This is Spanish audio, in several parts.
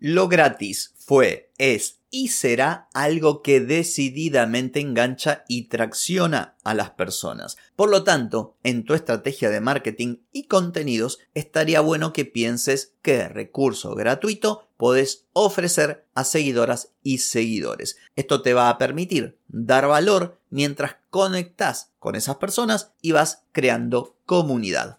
Lo gratis fue, es y será algo que decididamente engancha y tracciona a las personas. Por lo tanto, en tu estrategia de marketing y contenidos estaría bueno que pienses qué recurso gratuito puedes ofrecer a seguidoras y seguidores. Esto te va a permitir dar valor mientras conectas con esas personas y vas creando comunidad.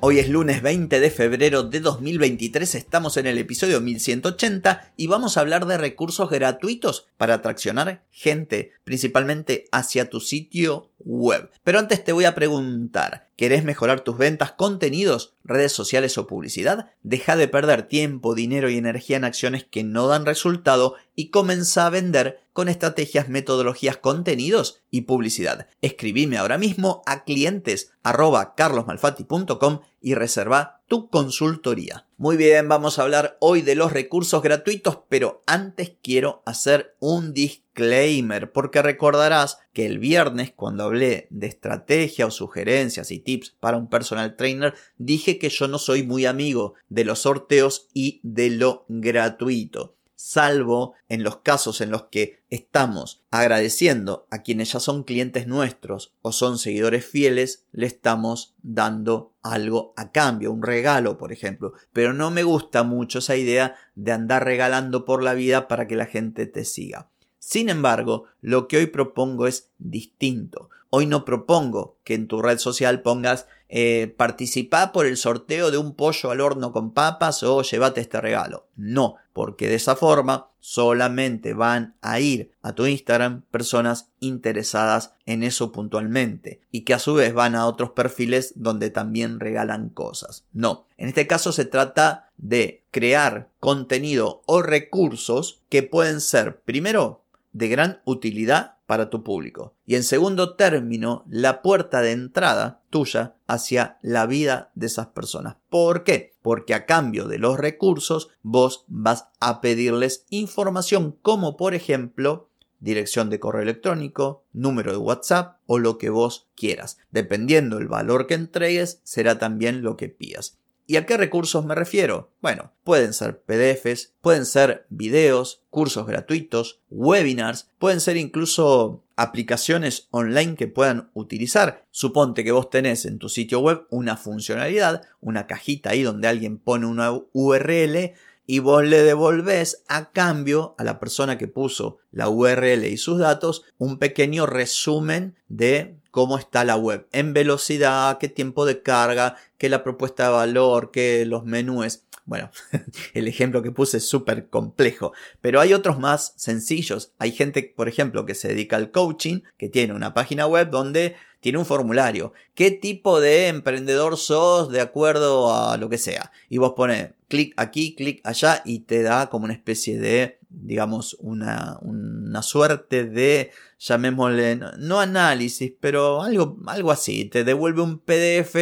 Hoy es lunes 20 de febrero de 2023, estamos en el episodio 1180 y vamos a hablar de recursos gratuitos para atraccionar gente, principalmente hacia tu sitio web. Pero antes te voy a preguntar, ¿querés mejorar tus ventas, contenidos, redes sociales o publicidad? Deja de perder tiempo, dinero y energía en acciones que no dan resultado y comienza a vender con estrategias, metodologías, contenidos y publicidad. Escribime ahora mismo a clientes arroba carlosmalfatti.com y reserva tu consultoría. Muy bien, vamos a hablar hoy de los recursos gratuitos, pero antes quiero hacer un disclaimer, porque recordarás que el viernes cuando hablé de estrategia o sugerencias y tips para un personal trainer, dije que yo no soy muy amigo de los sorteos y de lo gratuito salvo en los casos en los que estamos agradeciendo a quienes ya son clientes nuestros o son seguidores fieles, le estamos dando algo a cambio, un regalo, por ejemplo. Pero no me gusta mucho esa idea de andar regalando por la vida para que la gente te siga. Sin embargo, lo que hoy propongo es distinto. Hoy no propongo que en tu red social pongas eh, participa por el sorteo de un pollo al horno con papas o llévate este regalo. No, porque de esa forma solamente van a ir a tu Instagram personas interesadas en eso puntualmente y que a su vez van a otros perfiles donde también regalan cosas. No, en este caso se trata de crear contenido o recursos que pueden ser primero de gran utilidad para tu público. Y en segundo término, la puerta de entrada tuya hacia la vida de esas personas. ¿Por qué? Porque a cambio de los recursos, vos vas a pedirles información como por ejemplo dirección de correo electrónico, número de WhatsApp o lo que vos quieras. Dependiendo el valor que entregues, será también lo que pidas. ¿Y a qué recursos me refiero? Bueno, pueden ser PDFs, pueden ser videos, cursos gratuitos, webinars, pueden ser incluso aplicaciones online que puedan utilizar. Suponte que vos tenés en tu sitio web una funcionalidad, una cajita ahí donde alguien pone una URL y vos le devolvés a cambio a la persona que puso la URL y sus datos un pequeño resumen de cómo está la web en velocidad, qué tiempo de carga, qué la propuesta de valor, qué los menús. Bueno, el ejemplo que puse es súper complejo, pero hay otros más sencillos. Hay gente, por ejemplo, que se dedica al coaching, que tiene una página web donde tiene un formulario. ¿Qué tipo de emprendedor sos de acuerdo a lo que sea? Y vos pones clic aquí, clic allá y te da como una especie de, digamos, una, una suerte de, llamémosle, no análisis, pero algo, algo así. Te devuelve un PDF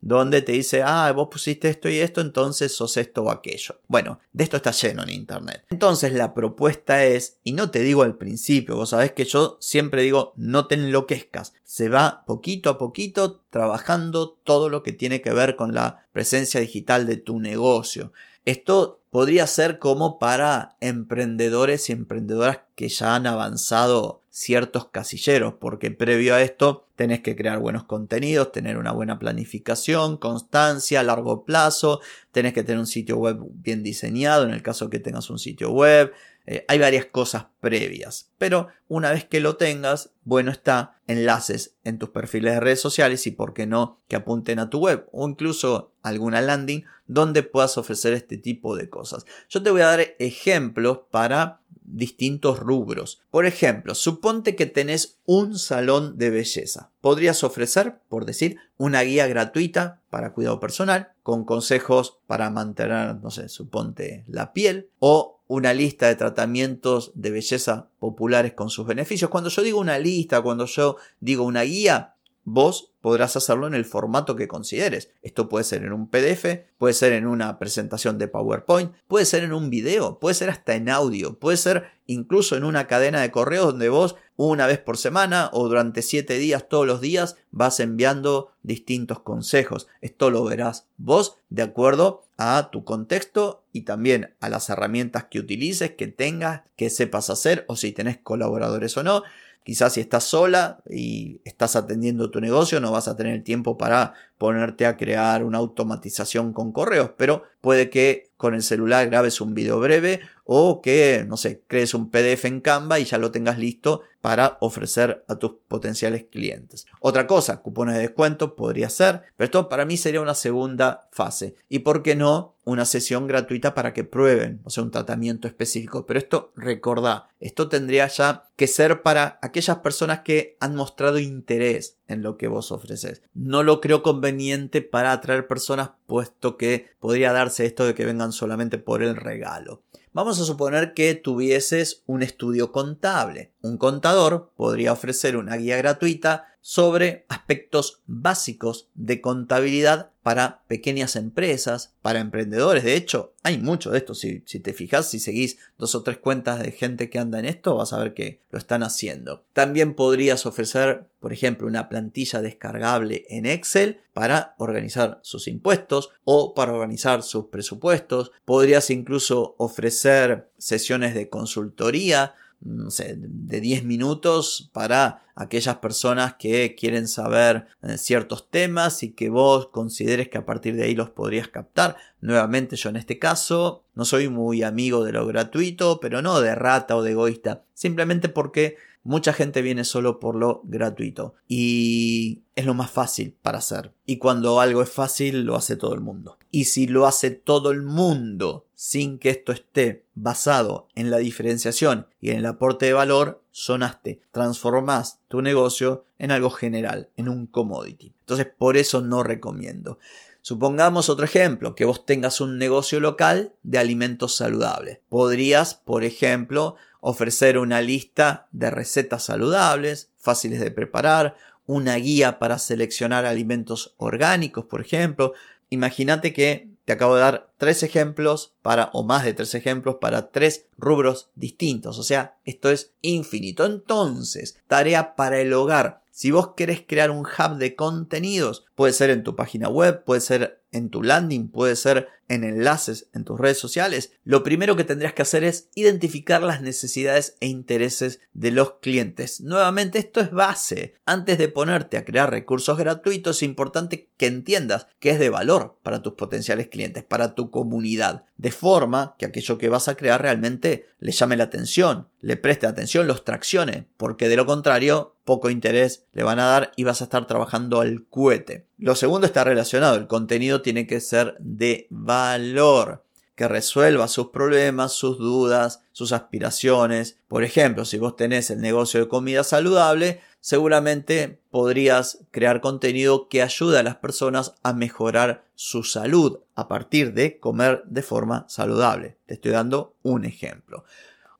donde te dice, ah, vos pusiste esto y esto, entonces sos esto o aquello. Bueno, de esto está lleno en Internet. Entonces la propuesta es, y no te digo al principio, vos sabés que yo siempre digo, no te enloquezcas. Se va poquito a poquito trabajando todo lo que tiene que ver con la presencia digital de tu negocio. Esto podría ser como para emprendedores y emprendedoras que ya han avanzado ciertos casilleros, porque previo a esto tenés que crear buenos contenidos, tener una buena planificación, constancia largo plazo, tenés que tener un sitio web bien diseñado, en el caso que tengas un sitio web, Eh, hay varias cosas previas, pero una vez que lo tengas, bueno está, enlaces en tus perfiles de redes sociales y por qué no que apunten a tu web o incluso alguna landing donde puedas ofrecer este tipo de cosas. Yo te voy a dar ejemplos para distintos rubros. Por ejemplo, suponte que tenés un salón de belleza. Podrías ofrecer, por decir, una guía gratuita para cuidado personal, con consejos para mantener, no sé, suponte la piel, o una lista de tratamientos de belleza populares con sus beneficios. Cuando yo digo una lista, cuando yo digo una guía, vos podrás hacerlo en el formato que consideres. Esto puede ser en un PDF, puede ser en una presentación de PowerPoint, puede ser en un video, puede ser hasta en audio, puede ser incluso en una cadena de correos donde vos una vez por semana o durante siete días todos los días vas enviando distintos consejos. Esto lo verás vos de acuerdo a tu contexto y también a las herramientas que utilices, que tengas, que sepas hacer o si tenés colaboradores o no. Quizás si estás sola y estás atendiendo tu negocio no vas a tener tiempo para ponerte a crear una automatización con correos, pero puede que con el celular grabes un video breve o que, no sé, crees un PDF en Canva y ya lo tengas listo para ofrecer a tus potenciales clientes. Otra cosa, cupones de descuento podría ser, pero esto para mí sería una segunda fase. Y por qué no, una sesión gratuita para que prueben, o sea, un tratamiento específico. Pero esto, recordá, esto tendría ya que ser para aquellas personas que han mostrado interés en lo que vos ofreces. No lo creo conveniente para atraer personas, puesto que podría darse esto de que vengan solamente por el regalo. Vamos a suponer que tuvieses un estudio contable. Un contador podría ofrecer una guía gratuita sobre aspectos básicos de contabilidad para pequeñas empresas, para emprendedores. De hecho, hay mucho de esto. Si, te fijas, si seguís dos o tres cuentas de gente que anda en esto, vas a ver que lo están haciendo. También podrías ofrecer, por ejemplo, una plantilla descargable en Excel para organizar sus impuestos o para organizar sus presupuestos. Podrías incluso ofrecer sesiones de consultoría no sé, de 10 minutos para aquellas personas que quieren saber eh, ciertos temas y que vos consideres que a partir de ahí los podrías captar. Nuevamente yo en este caso no soy muy amigo de lo gratuito, pero no de rata o de egoísta, simplemente porque mucha gente viene solo por lo gratuito y es lo más fácil para hacer. Y cuando algo es fácil, lo hace todo el mundo. Y si lo hace todo el mundo sin que esto esté basado en la diferenciación y en el aporte de valor, sonaste, transformás tu negocio en algo general, en un commodity. Entonces, por eso no recomiendo. Supongamos otro ejemplo, que vos tengas un negocio local de alimentos saludables. Podrías, por ejemplo, ofrecer una lista de recetas saludables, fáciles de preparar, una guía para seleccionar alimentos orgánicos, por ejemplo. Imagínate que te acabo de dar tres ejemplos para, o más de tres ejemplos para tres rubros distintos. O sea, esto es infinito. Entonces, tarea para el hogar. Si vos querés crear un hub de contenidos, puede ser en tu página web, puede ser en tu landing, puede ser en enlaces en tus redes sociales, lo primero que tendrías que hacer es identificar las necesidades e intereses de los clientes. Nuevamente, esto es base. Antes de ponerte a crear recursos gratuitos, es importante que entiendas que es de valor para tus potenciales clientes, para tu comunidad, de forma que aquello que vas a crear realmente le llame la atención, le preste atención, los traccione, porque de lo contrario, poco interés le van a dar y vas a estar trabajando al cohete. Lo segundo está relacionado, el contenido tiene que ser de valor, que resuelva sus problemas, sus dudas, sus aspiraciones. Por ejemplo, si vos tenés el negocio de comida saludable, seguramente podrías crear contenido que ayude a las personas a mejorar su salud a partir de comer de forma saludable. Te estoy dando un ejemplo.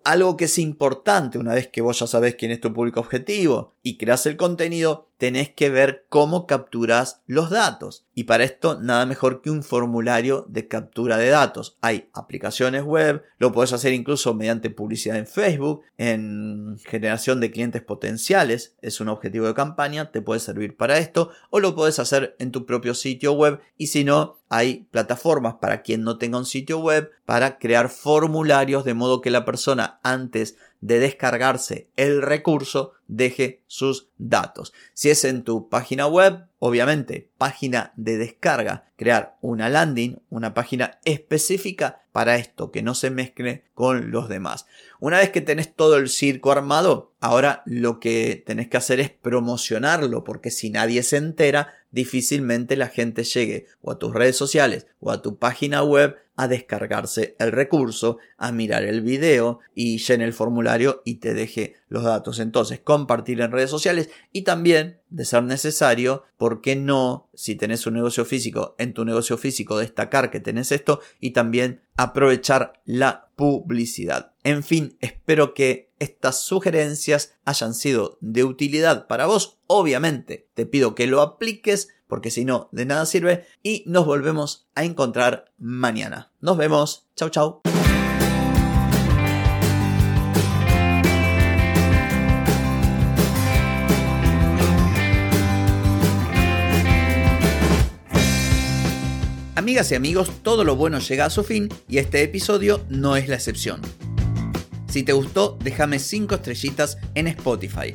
Algo que es importante una vez que vos ya sabés quién es tu público objetivo y creas el contenido, tenés que ver cómo capturas los datos. Y para esto nada mejor que un formulario de captura de datos. Hay aplicaciones web, lo puedes hacer incluso mediante publicidad en Facebook, en generación de clientes potenciales, es un objetivo de campaña, te puede servir para esto, o lo puedes hacer en tu propio sitio web y si no, hay plataformas para quien no tenga un sitio web para crear formularios de modo que la persona antes de descargarse el recurso, deje sus datos. Si es en tu página web, obviamente, página de descarga, crear una landing, una página específica para esto, que no se mezcle con los demás. Una vez que tenés todo el circo armado, ahora lo que tenés que hacer es promocionarlo, porque si nadie se entera, difícilmente la gente llegue o a tus redes sociales o a tu página web a descargarse el recurso, a mirar el video y llene el formulario y te deje los datos. Entonces, compartir en redes sociales y también, de ser necesario, ¿por qué no, si tenés un negocio físico, en tu negocio físico destacar que tenés esto y también aprovechar la publicidad? En fin, espero que estas sugerencias hayan sido de utilidad para vos. Obviamente, te pido que lo apliques porque si no, de nada sirve. Y nos volvemos a encontrar mañana. Nos vemos. Chau, chau. Amigas y amigos, todo lo bueno llega a su fin y este episodio no es la excepción. Si te gustó, déjame 5 estrellitas en Spotify.